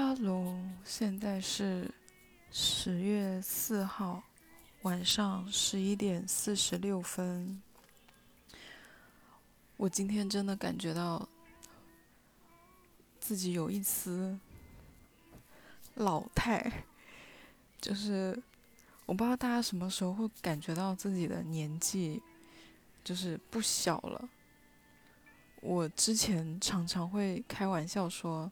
Hello，现在是十月四号晚上十一点四十六分。我今天真的感觉到自己有一丝老态，就是我不知道大家什么时候会感觉到自己的年纪就是不小了。我之前常常会开玩笑说。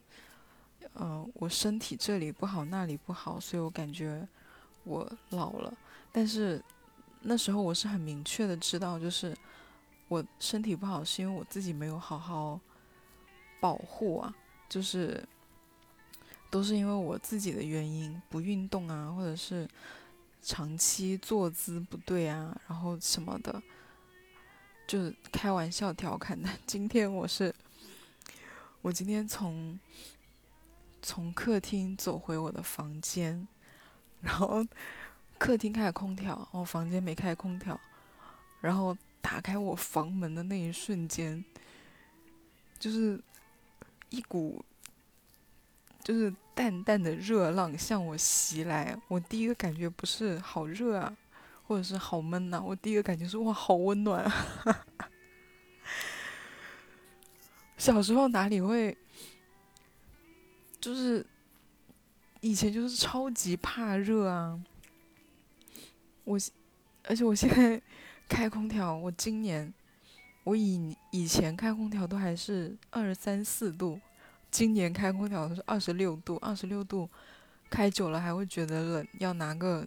嗯，我身体这里不好，那里不好，所以我感觉我老了。但是那时候我是很明确的知道，就是我身体不好是因为我自己没有好好保护啊，就是都是因为我自己的原因，不运动啊，或者是长期坐姿不对啊，然后什么的，就开玩笑调侃的。今天我是，我今天从。从客厅走回我的房间，然后客厅开空调，我房间没开空调，然后打开我房门的那一瞬间，就是一股就是淡淡的热浪向我袭来。我第一个感觉不是好热啊，或者是好闷呐，我第一个感觉是哇，好温暖啊！小时候哪里会？就是以前就是超级怕热啊！我而且我现在 开空调，我今年我以以前开空调都还是二三四度，今年开空调都是二十六度，二十六度开久了还会觉得冷，要拿个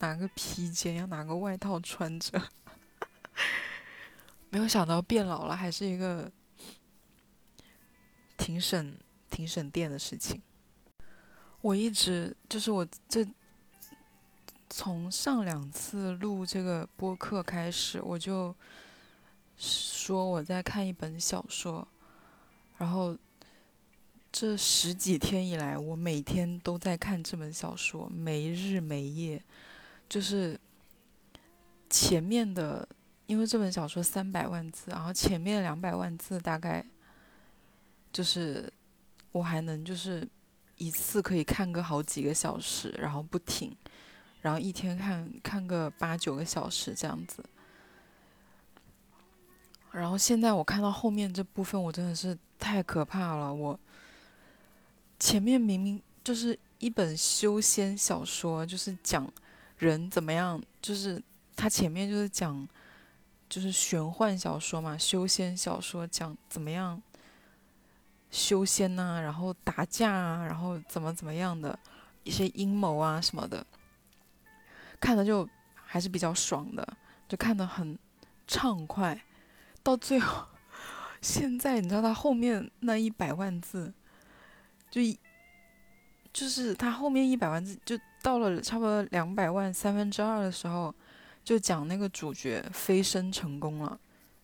拿个披肩，要拿个外套穿着。没有想到变老了还是一个挺省。挺省电的事情。我一直就是我这从上两次录这个播客开始，我就说我在看一本小说，然后这十几天以来，我每天都在看这本小说，没日没夜。就是前面的，因为这本小说三百万字，然后前面两百万字大概就是。我还能就是一次可以看个好几个小时，然后不停，然后一天看看个八九个小时这样子。然后现在我看到后面这部分，我真的是太可怕了。我前面明明就是一本修仙小说，就是讲人怎么样，就是它前面就是讲就是玄幻小说嘛，修仙小说讲怎么样。修仙呐，然后打架啊，然后怎么怎么样的一些阴谋啊什么的，看的就还是比较爽的，就看得很畅快。到最后，现在你知道他后面那一百万字，就就是他后面一百万字，就到了差不多两百万三分之二的时候，就讲那个主角飞升成功了，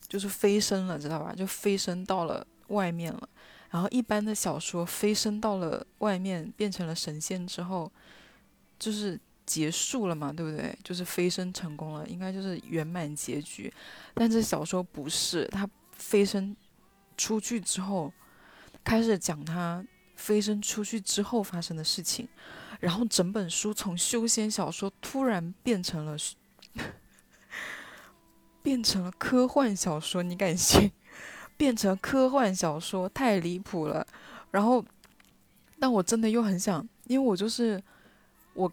就是飞升了，知道吧？就飞升到了外面了。然后一般的小说飞升到了外面，变成了神仙之后，就是结束了嘛，对不对？就是飞升成功了，应该就是圆满结局。但这小说不是，他飞升出去之后，开始讲他飞升出去之后发生的事情，然后整本书从修仙小说突然变成了 变成了科幻小说，你敢信？变成科幻小说太离谱了，然后，但我真的又很想，因为我就是我，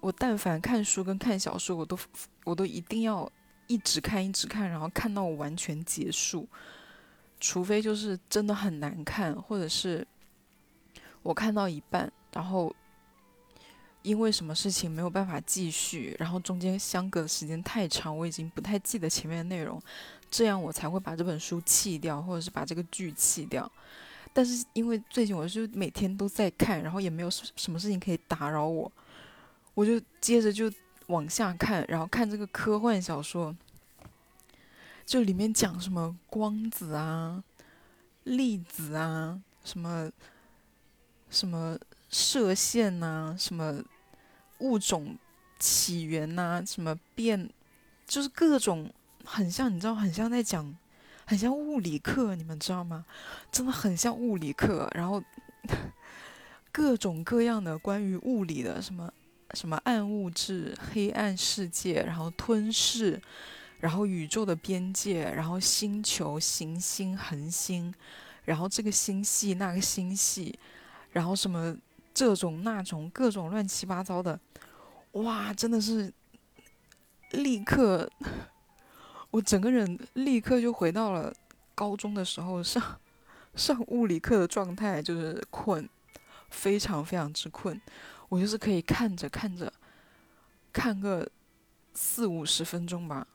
我但凡看书跟看小说，我都我都一定要一直看一直看，然后看到我完全结束，除非就是真的很难看，或者是我看到一半，然后因为什么事情没有办法继续，然后中间相隔的时间太长，我已经不太记得前面的内容。这样我才会把这本书弃掉，或者是把这个剧弃掉。但是因为最近我就每天都在看，然后也没有什么事情可以打扰我，我就接着就往下看，然后看这个科幻小说，就里面讲什么光子啊、粒子啊、什么什么射线呐、什么物种起源呐、什么变，就是各种。很像，你知道，很像在讲，很像物理课，你们知道吗？真的很像物理课。然后 各种各样的关于物理的什么什么暗物质、黑暗世界，然后吞噬，然后宇宙的边界，然后星球、行星、恒星，然后这个星系那个星系，然后什么这种那种各种乱七八糟的，哇，真的是立刻，我整个人立刻就回到了高中的时候上。上物理课的状态就是困，非常非常之困。我就是可以看着看着，看个四五十分钟吧。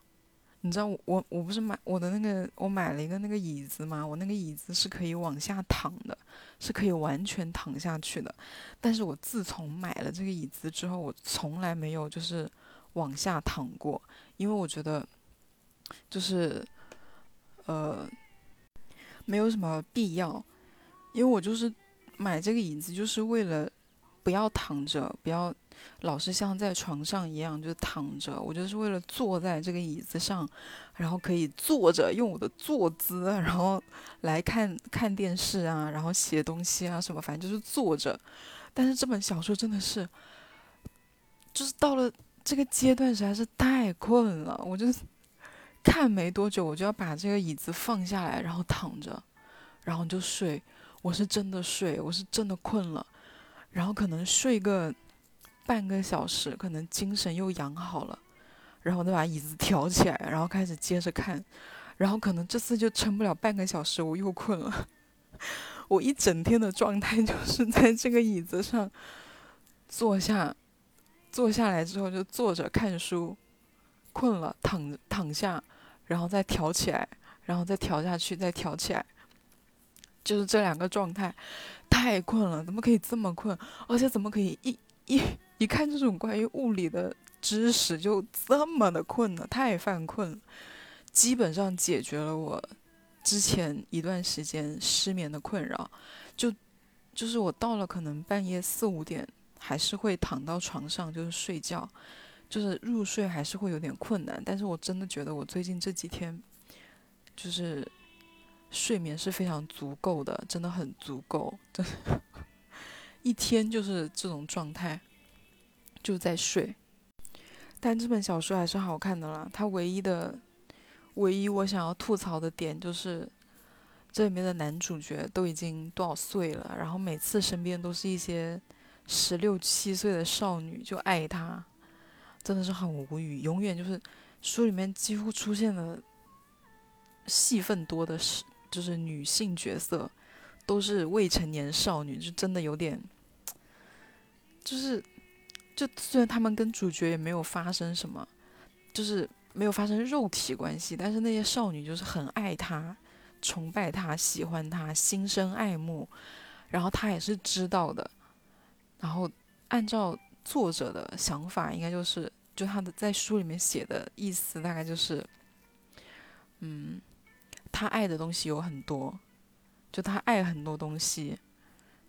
你知道我我不是买我的那个我买了一个那个椅子嘛？我那个椅子是可以往下躺的，是可以完全躺下去的。但是我自从买了这个椅子之后，我从来没有就是往下躺过，因为我觉得就是呃。没有什么必要，因为我就是买这个椅子，就是为了不要躺着，不要老是像在床上一样就躺着。我就是为了坐在这个椅子上，然后可以坐着，用我的坐姿，然后来看看电视啊，然后写东西啊什么，反正就是坐着。但是这本小说真的是，就是到了这个阶段实在是太困了，我就。看没多久，我就要把这个椅子放下来，然后躺着，然后就睡。我是真的睡，我是真的困了，然后可能睡个半个小时，可能精神又养好了，然后再把椅子挑起来，然后开始接着看，然后可能这次就撑不了半个小时，我又困了。我一整天的状态就 是在这个椅子上坐下，坐下来之后就坐着看书，困了躺躺下。然后再调起来，然后再调下去，再调起来，就是这两个状态，太困了，怎么可以这么困？而且怎么可以一一一看这种关于物理的知识就这么的困呢？太犯困了，基本上解决了我之前一段时间失眠的困扰。就就是我到了可能半夜四五点，还是会躺到床上就是睡觉。就是入睡还是会有点困难，但是我真的觉得我最近这几天，就是睡眠是非常足够的，真的很足够，真一天就是这种状态，就在睡。但这本小说还是好看的啦，它唯一的、唯一我想要吐槽的点就是，这里面的男主角都已经多少岁了，然后每次身边都是一些十六七岁的少女就爱他。真的是很无语，永远就是书里面几乎出现了戏份多的是，就是女性角色都是未成年少女，就真的有点，就是就虽然他们跟主角也没有发生什么，就是没有发生肉体关系，但是那些少女就是很爱他，崇拜他，喜欢他，心生爱慕，然后他也是知道的，然后按照。作者的想法应该就是，就他的在书里面写的意思大概就是，嗯，他爱的东西有很多，就他爱很多东西，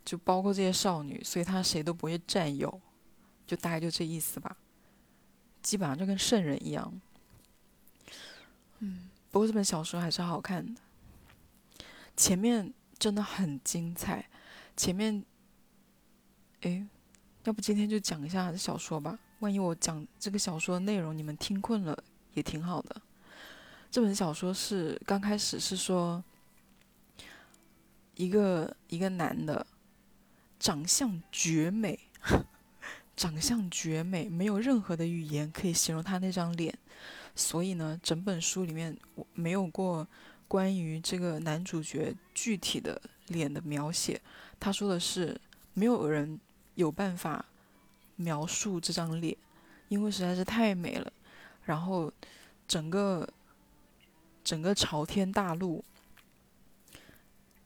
就包括这些少女，所以他谁都不会占有，就大概就这意思吧，基本上就跟圣人一样。嗯，不过这本小说还是好看的，前面真的很精彩，前面，诶。要不今天就讲一下小说吧，万一我讲这个小说的内容你们听困了也挺好的。这本小说是刚开始是说一个一个男的长相绝美，长相绝美，没有任何的语言可以形容他那张脸，所以呢，整本书里面我没有过关于这个男主角具体的脸的描写。他说的是没有人。有办法描述这张脸，因为实在是太美了。然后整个整个朝天大陆，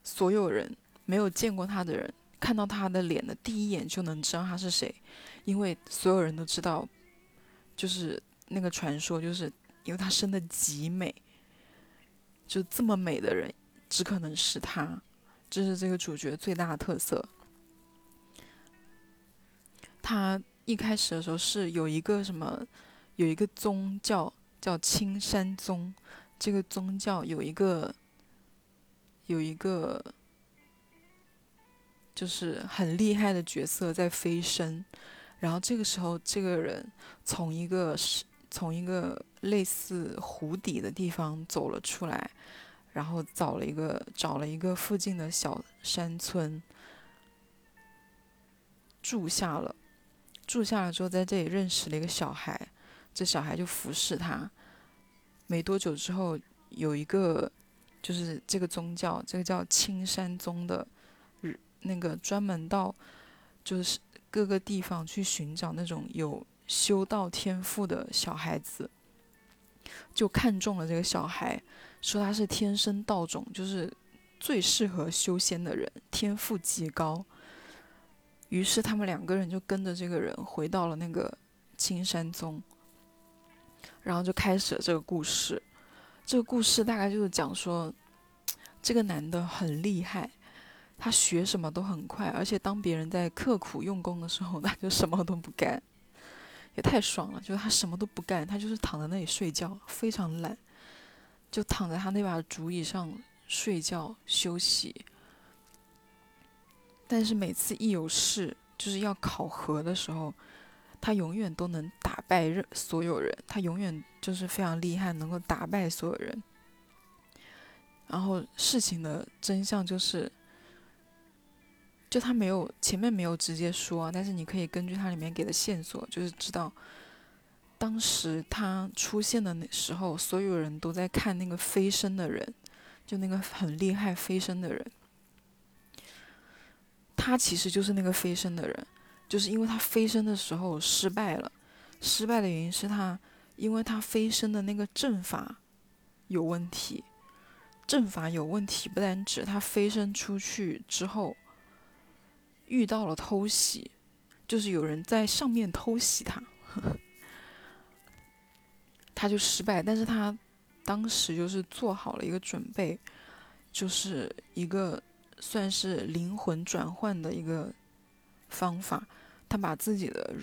所有人没有见过他的人，看到他的脸的第一眼就能知道他是谁，因为所有人都知道，就是那个传说，就是因为他生的极美，就这么美的人只可能是他，这是这个主角最大的特色。他一开始的时候是有一个什么，有一个宗教叫青山宗，这个宗教有一个有一个就是很厉害的角色在飞升，然后这个时候这个人从一个是从一个类似湖底的地方走了出来，然后找了一个找了一个附近的小山村住下了，住下了之后在这里认识了一个小孩，这小孩就服侍他，没多久之后有一个。就是这个宗教，这个叫青山宗的，那个专门到就是各个地方去寻找那种有修道天赋的小孩子，就看中了这个小孩，说他是天生道种，就是最适合修仙的人，天赋极高。于是他们两个人就跟着这个人回到了那个青山宗，然后就开始了这个故事。这个故事大概就是讲说，这个男的很厉害，他学什么都很快，而且当别人在刻苦用功的时候，他就什么都不干，也太爽了。就是他什么都不干，他就是躺在那里睡觉，非常懒，就躺在他那把竹椅上睡觉休息。但是每次一有事，就是要考核的时候。他永远都能打败任所有人，他永远就是非常厉害，能够打败所有人。然后事情的真相就是，就他没有前面没有直接说，但是你可以根据他里面给的线索，就是知道当时他出现的那时候，所有人都在看那个飞升的人，就那个很厉害飞升的人，他其实就是那个飞升的人。就是因为他飞升的时候失败了，失败的原因是他，因为他飞升的那个阵法有问题，阵法有问题不单指他飞升出去之后遇到了偷袭，就是有人在上面偷袭他，他就失败。但是他当时就是做好了一个准备，就是一个算是灵魂转换的一个。方法，他把自己的，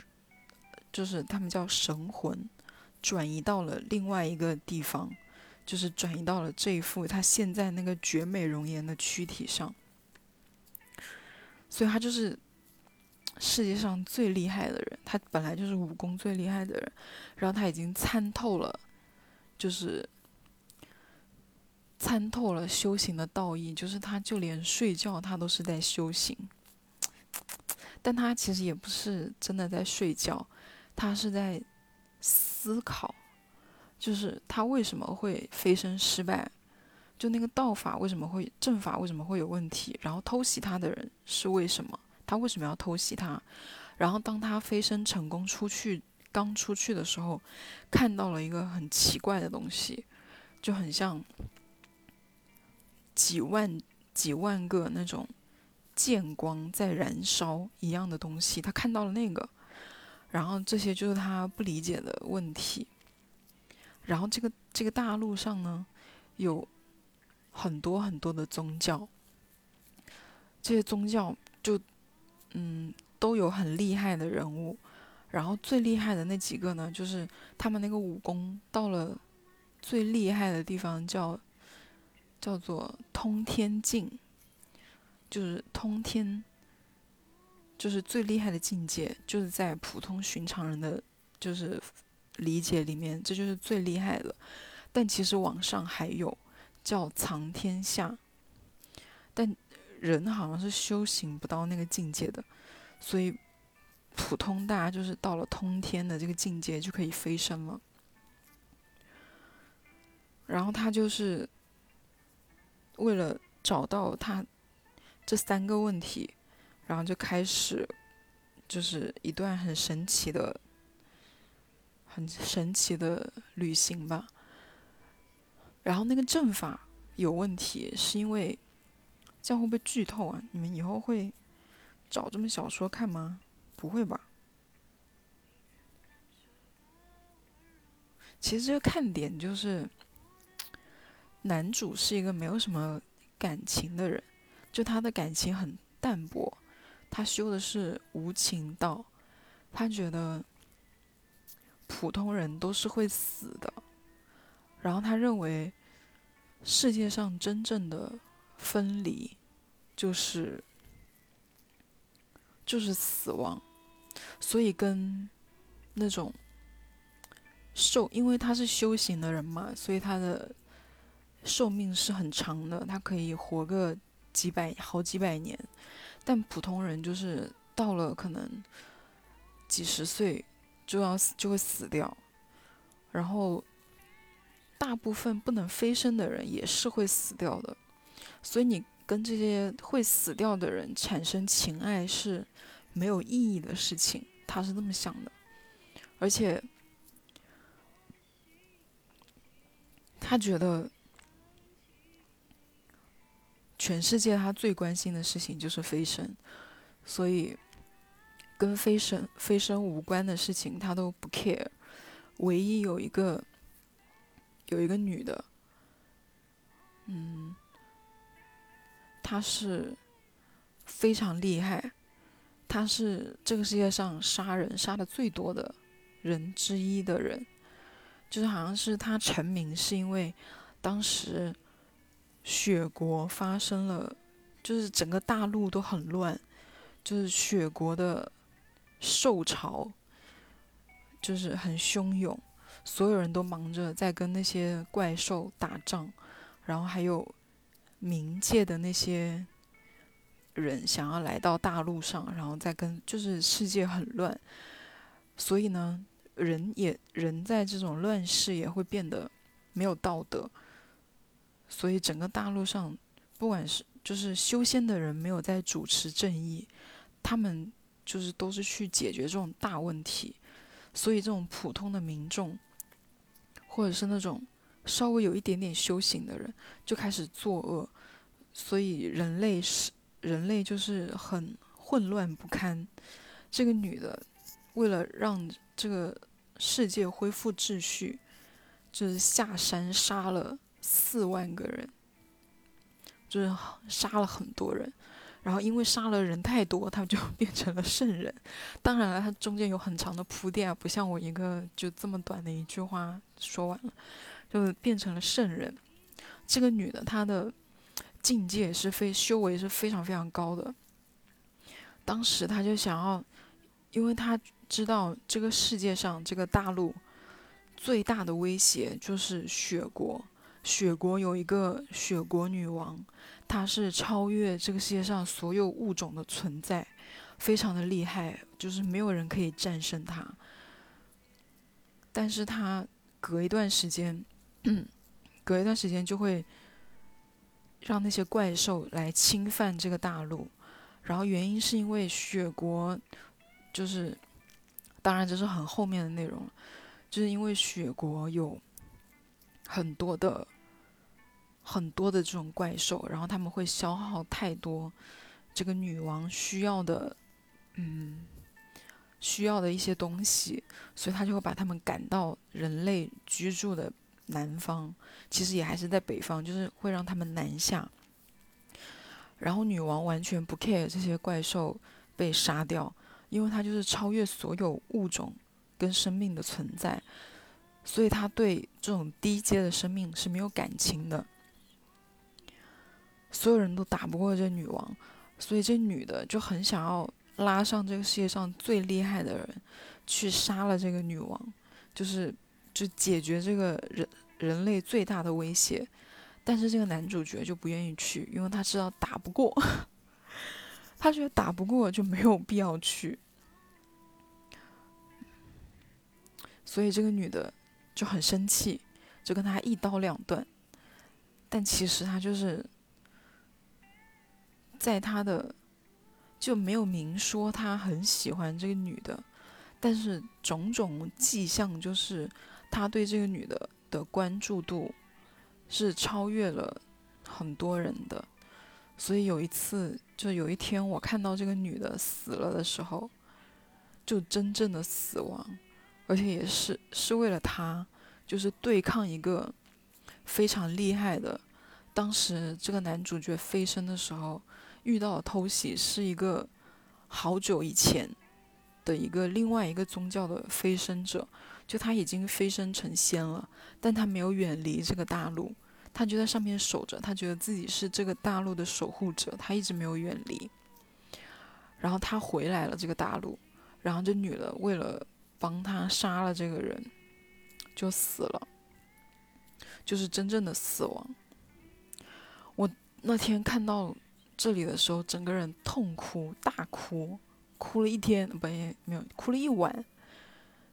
就是他们叫神魂，转移到了另外一个地方，就是转移到了这一副他现在那个绝美容颜的躯体上。所以他就是世界上最厉害的人，他本来就是武功最厉害的人，然后他已经参透了，就是参透了修行的道义，就是他就连睡觉他都是在修行。但他其实也不是真的在睡觉，他是在思考，就是他为什么会飞升失败，就那个道法为什么会阵法为什么会有问题，然后偷袭他的人是为什么，他为什么要偷袭他，然后当他飞升成功出去，刚出去的时候，看到了一个很奇怪的东西，就很像几万几万个那种。剑光在燃烧一样的东西，他看到了那个，然后这些就是他不理解的问题。然后这个这个大陆上呢，有很多很多的宗教，这些宗教就嗯都有很厉害的人物，然后最厉害的那几个呢，就是他们那个武功到了最厉害的地方，叫叫做通天境。就是通天，就是最厉害的境界，就是在普通寻常人的就是理解里面，这就是最厉害的。但其实网上还有叫藏天下，但人好像是修行不到那个境界的，所以普通大家就是到了通天的这个境界就可以飞升了。然后他就是为了找到他。这三个问题，然后就开始，就是一段很神奇的、很神奇的旅行吧。然后那个阵法有问题，是因为这样会不会剧透啊？你们以后会找这本小说看吗？不会吧？其实这个看点就是，男主是一个没有什么感情的人。就他的感情很淡薄，他修的是无情道，他觉得普通人都是会死的，然后他认为世界上真正的分离就是就是死亡，所以跟那种受，因为他是修行的人嘛，所以他的寿命是很长的，他可以活个几百好几百年。但普通人就是到了可能几十岁就要死，就会死掉。然后大部分不能飞升的人也是会死掉的，所以你跟这些会死掉的人产生情爱是没有意义的事情，他是这么想的。而且他觉得全世界他最关心的事情就是飞升，所以跟飞升飞升无关的事情他都不 care。唯一有一个，有一个女的，嗯，她是非常厉害，她是这个世界上杀人杀的最多的人之一的人，就是好像是她成名是因为当时雪国发生了，就是整个大陆都很乱，就是雪国的兽潮。就是很汹涌，所有人都忙着在跟那些怪兽打仗，然后还有冥界的那些人想要来到大陆上，然后再跟就是世界很乱，所以呢，人也人在这种乱世也会变得没有道德，所以整个大陆上，不管是就是修仙的人没有在主持正义，他们就是都是去解决这种大问题。所以，这种普通的民众，或者是那种稍微有一点点修行的人，就开始作恶。所以，人类是人类就是很混乱不堪。这个女的，为了让这个世界恢复秩序，就是下山杀了四万个人，就是杀了很多人。然后因为杀了人太多，他就 变成了圣人。当然了，他中间有很长的铺垫，不像我一个就这么短的一句话说完了，就变成了圣人。这个女的，她的境界是非修为是非常非常高的。当时她就想要，因为她知道这个世界上这个大陆最大的威胁就是雪国，雪国有一个雪国女王。她是超越这个世界上所有物种的存在，非常的厉害，就是没有人可以战胜她。但是她隔一段时间，隔一段时间就会让那些怪兽来侵犯这个大陆，然后原因是因为雪国，就是，当然这是很后面的内容了，就是因为雪国有很多的。很多的这种怪兽，然后他们会消耗太多这个女王需要的，嗯，需要的一些东西，所以他就会把他们赶到人类居住的南方，其实也还是在北方，就是会让他们南下。然后女王完全不 care 这些怪兽被杀掉，因为她就是超越所有物种跟生命的存在，所以她对这种低阶的生命是没有感情的。所有人都打不过这女王，所以这女的就很想要拉上这个世界上最厉害的人，去杀了这个女王，就是就解决这个人人类最大的威胁。但是这个男主角就不愿意去，因为他知道打不过，他觉得打不过就没有必要去。所以这个女的就很生气，就跟他一刀两断。但其实他就是。在他的就没有明说他很喜欢这个女的，但是种种迹象就是他对这个女的的关注度是超越了很多人的。所以有一次，就有一天我看到这个女的死了的时候，就真正的死亡，而且也是是为了他，就是对抗一个非常厉害的。当时这个男主角飞升的时候。遇到的偷袭是一个好久以前的一个另外一个宗教的飞升者，就他已经飞升成仙了，但他没有远离这个大陆，他就在上面守着，他觉得自己是这个大陆的守护者，他一直没有远离。然后他回来了这个大陆，然后这女的为了帮他杀了这个人，就死了，就是真正的死亡。我那天看到这里的时候，整个人痛哭大哭，哭了一天，不也没有哭了一晚。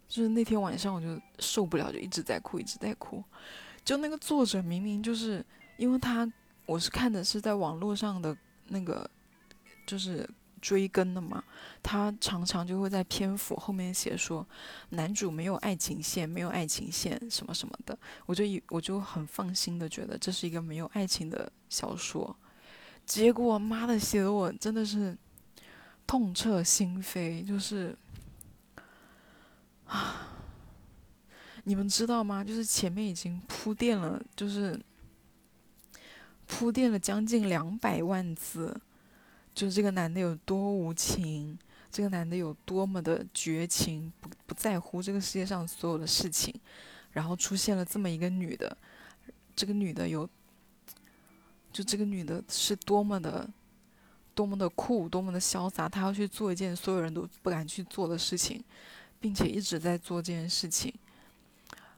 就是那天晚上我就受不了，就一直在哭，一直在哭。就那个作者明明就是因为他，我是看的是在网络上的那个，就是。追更的嘛，他常常就会在篇幅后面写说，男主没有爱情线，没有爱情线什么什么的，我就以我就很放心的觉得这是一个没有爱情的小说，结果妈的写的我真的是痛彻心扉，就是啊，你们知道吗？就是前面已经铺垫了，就是铺垫了将近两百万字。就是这个男的有多无情，这个男的有多么的绝情，不不在乎这个世界上所有的事情，然后出现了这么一个女的，这个女的有，就这个女的是多么的，多么的酷，多么的潇洒，她要去做一件所有人都不敢去做的事情，并且一直在做这件事情，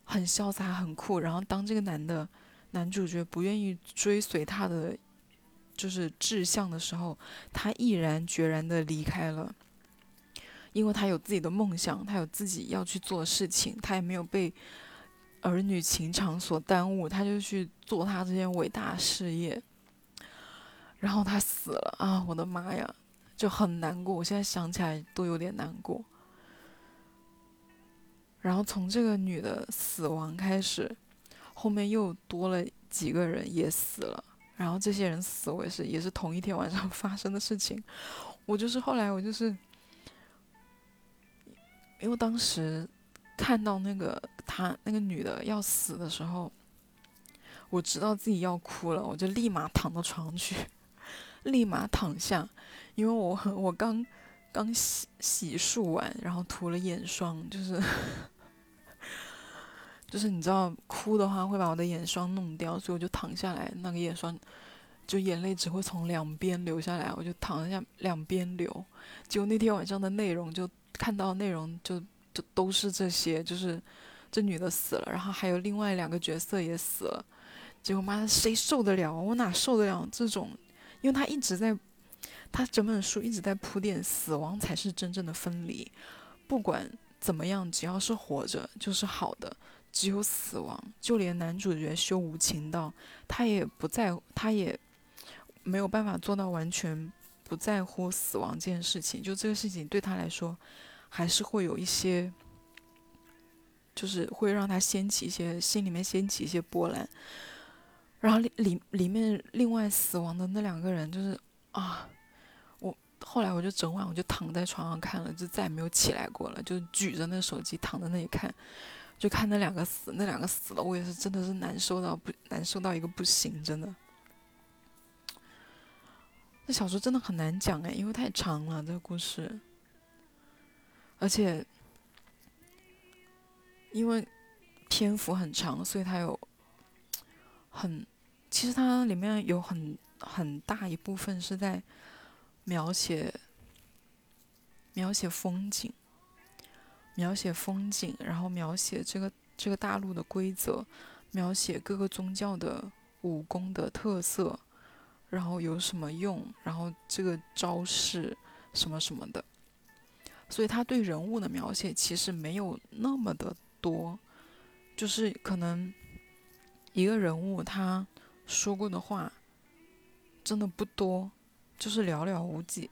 很潇洒，很酷。然后当这个男的男主角不愿意追随她的。就是志向的时候，他毅然决然的离开了，因为他有自己的梦想，他有自己要去做的事情，他也没有被儿女情长所耽误，他就去做他这件伟大事业。然后他死了啊！我的妈呀，就很难过，我现在想起来都有点难过。然后从这个女的死亡开始，后面又多了几个人也死了。然后这些人死，我也是，也是同一天晚上 发生的事情。我就是后来，我就是，因为当时看到那个他那个女的要死的时候，我知道自己要哭了，我就立马躺到床去，立马躺下，因为我我刚刚洗洗漱完，然后涂了眼霜，就是。就是你知道哭的话会把我的眼霜弄掉，所以我就躺下来，那个眼霜就眼泪只会从两边流下来，我就躺下两边流。结果那天晚上的内容就看到内容就就都是这些，就是这女的死了，然后还有另外两个角色也死了。结果妈的谁受得了？我哪受得了这种？因为他一直在，他整本书一直在铺垫，死亡才是真正的分离。不管怎么样，只要是活着就是好的。只有死亡，就连男主角修无情道，他也不在乎，他也没有办法做到完全不在乎死亡这件事情。就这个事情对他来说，还是会有一些，就是会让他掀起一些心里面掀起一些波澜。然后里里里面另外死亡的那两个人，就是啊，我后来我就整晚我就躺在床上看了，就再也没有起来过了，就举着那手机躺在那里看。就看那两个死，那两个死了，我也是真的是难受到不难受到一个不行，真的。那小说真的很难讲哎，因为太长了这个故事，而且因为篇幅很长，所以它有很，其实它里面有很很大一部分是在描写描写风景。描写风景，然后描写这个这个大陆的规则，描写各个宗教的武功的特色，然后有什么用，然后这个招式什么什么的，所以他对人物的描写其实没有那么的多，就是可能一个人物他说过的话真的不多，就是寥寥无几，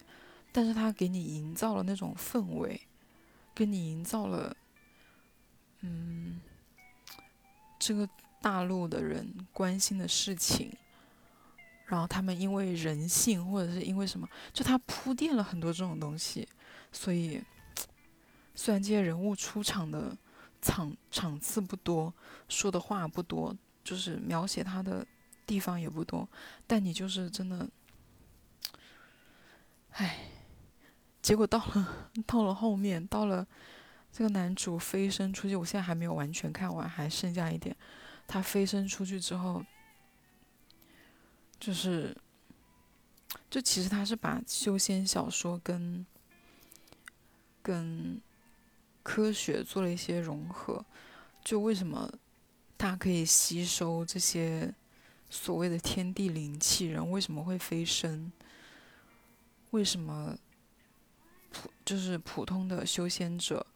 但是他给你营造了那种氛围。给你营造了，嗯，这个大陆的人关心的事情，然后他们因为人性或者是因为什么，就他铺垫了很多这种东西，所以虽然这些人物出场的场场次不多，说的话不多，就是描写他的地方也不多，但你就是真的，唉。结果到了，到了后面，到了这个男主飞升出去，我现在还没有完全看完，还剩下一点。他飞升出去之后，就是就其实他是把修仙小说跟跟科学做了一些融合。就为什么它可以吸收这些所谓的天地灵气？人为什么会飞升？为什么普就是普通的修仙者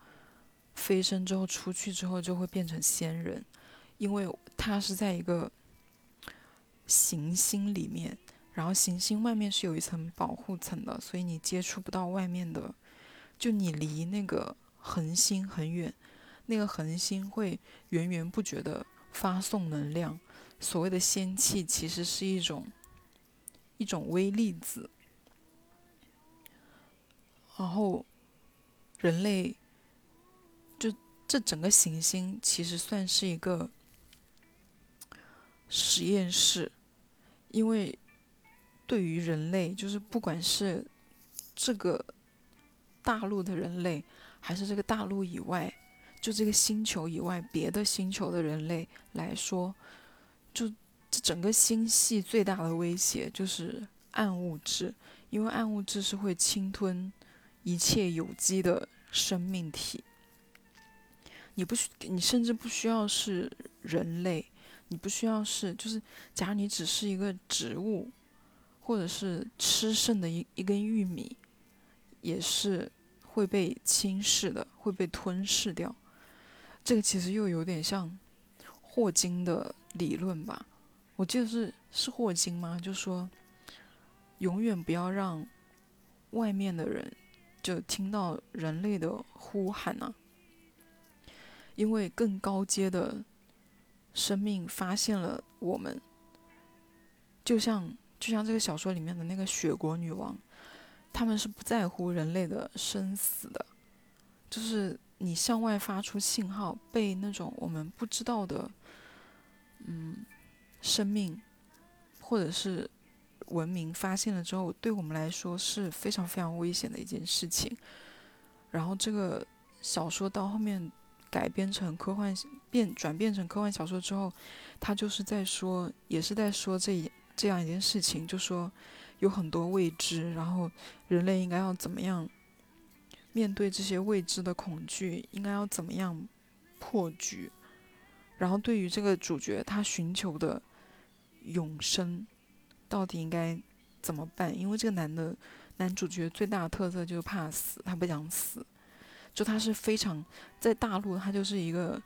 飞升之后出去之后就会变成仙人？因为它是在一个行星里面，然后行星外面是有一层保护层的，所以你接触不到外面的。就你离那个恒星很远。那个恒星会源源不绝的发送能量，所谓的仙气其实是一种一种微粒子，然后人类就这整个行星其实算是一个实验室，因为对于人类，就是不管是这个大陆的人类，还是这个大陆以外。就这个星球以外，别的星球的人类来说，就这整个星系最大的威胁就是暗物质，因为暗物质是会侵吞一切有机的生命体。你不需，你甚至不需要是人类，你不需要是，就是假如你只是一个植物，或者是吃剩的一一根玉米，也是会被侵蚀的，会被吞噬掉。这个其实又有点像霍金的理论吧？我记得是是霍金吗？就说永远不要让外面的人就听到人类的呼喊啊，因为更高阶的生命发现了我们，就像就像这个小说里面的那个雪国女王，他们是不在乎人类的生死的，就是。你向外发出信号，被那种我们不知道的，嗯，生命或者是文明发现了之后，对我们来说是非常非常危险的一件事情。然后这个小说到后面改编成科幻变转变成科幻小说之后，他就是在说，也是在说这一这样一件事情，就说有很多未知，然后人类应该要怎么样。面对这些未知的恐惧，应该要怎么样破局？然后对于这个主角，他寻求的永生，到底应该怎么办？因为这个男的男主角最大的特色就是怕死，他不想死。就他是非常在大陆，他就是一个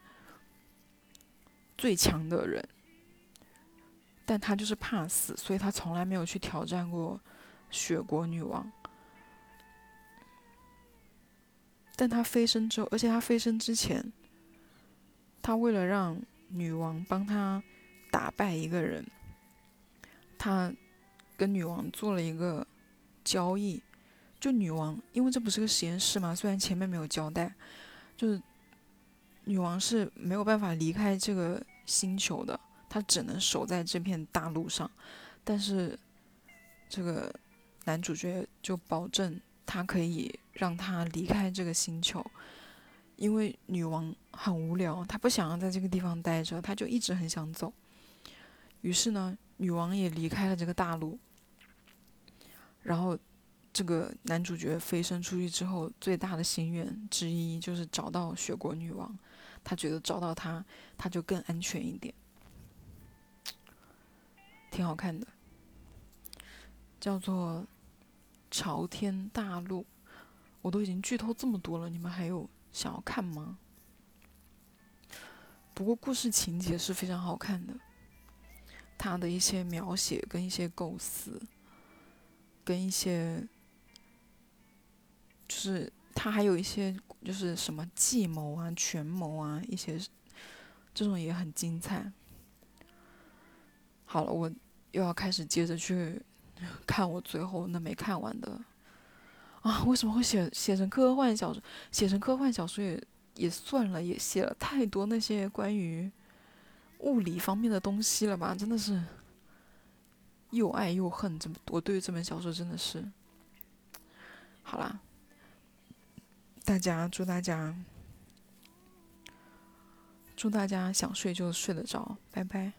最强的人，但他就是怕死，所以他从来没有去挑战过雪国女王。但他飞升之后，而且他飞升之前，他为了让女王帮他打败一个人，他跟女王做了一个交易。就女王，因为这不是个实验室嘛，虽然前面没有交代，就是女王是没有办法离开这个星球的，他只能守在这片大陆上。但是这个男主角就保证。他可以让他离开这个星球，因为女王很无聊，她不想要在这个地方待着，她就一直很想走。于是呢，女王也离开了这个大陆。然后，这个男主角飞升出去之后，最大的心愿之一就是找到雪国女王。他觉得找到她，他就更安全一点，挺好看的，叫做。朝天大陆，我都已经剧透这么多了，你们还有想要看吗？不过故事情节是非常好看的，他的一些描写跟一些构思，跟一些，就是他还有一些就是什么计谋啊、权谋啊，一些这种也很精彩。好了，我又要开始接着去。看我最后那没看完的啊！为什么会写写成科幻小说？写成科幻小说也也算了，也写了太多那些关于物理方面的东西了吧？真的是又爱又恨。这么我对这本小说真的是好啦，大家祝大家祝大家想睡就睡得着，拜拜。